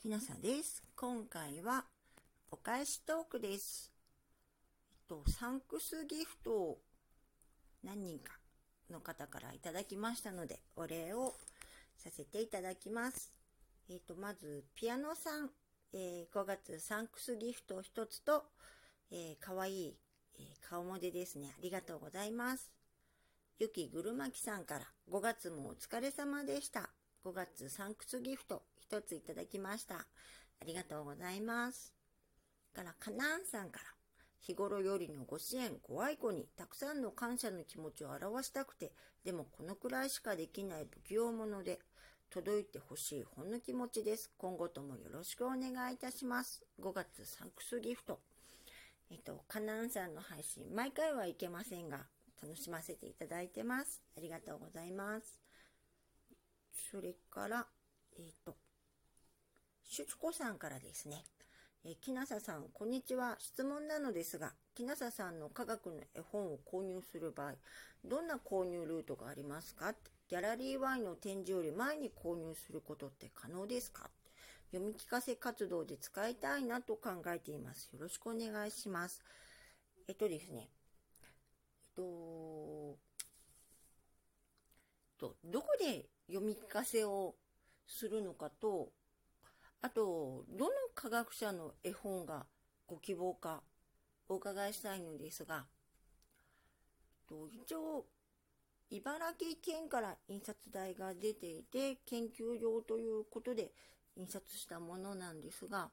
きなさです。今回はお返しトークです。えっと、サンクスギフトを何人かの方からいただきましたので、お礼をさせていただきます。えっと、まず、ピアノさん、えー、5月サンクスギフト1つと、えー、かわいい、えー、顔文字ですね。ありがとうございます。ゆきぐるまきさんから5月もお疲れ様でした。5月サンクスギフト1ついただきました。ありがとうございます。から、かなんさんから日頃よりのご支援、ご愛顧にたくさんの感謝の気持ちを表したくて、でもこのくらいしかできない不器用者で、届いてほしいほんの気持ちです。今後ともよろしくお願いいたします。5月サンクスギフト。えっと、カナンさんの配信、毎回はいけませんが、楽しませていただいてます。ありがとうございます。それから、えっ、と、しゅつこさんからですね。えきなささん、こんにちは。質問なのですが、きなささんの科学の絵本を購入する場合、どんな購入ルートがありますか？ギャラリー Y の展示より前に購入することって可能ですか？読み聞かせ活動で使いたいなと考えています。よろしくお願いします。えっとですね。えっ、とどこでみ聞かせをするのかと、あと、どの科学者の絵本がご希望かお伺いしたいのですが、一応、茨城県から印刷代が出ていて、研究用ということで印刷したものなんですが、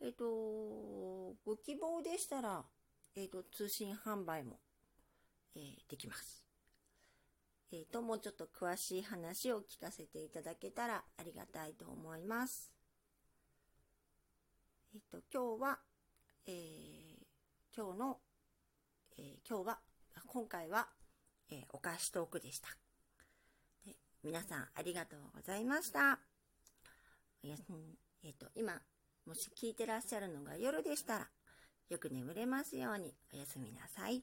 えっ、と、ご希望でしたら、えっ、と、通信販売も、えー、できます。えっ、と、もうちょっと詳しい話を聞かせていただけたらありがたいと思います。えっ、と、今日は、えー、今日の、えー、今日は、今回は、えー、お菓子トークでした。で皆さんありがとうございました。おや、えっ、ー、と、今、もし聞いてらっしゃるのが夜でしたら、よく眠れますようにおやすみなさい。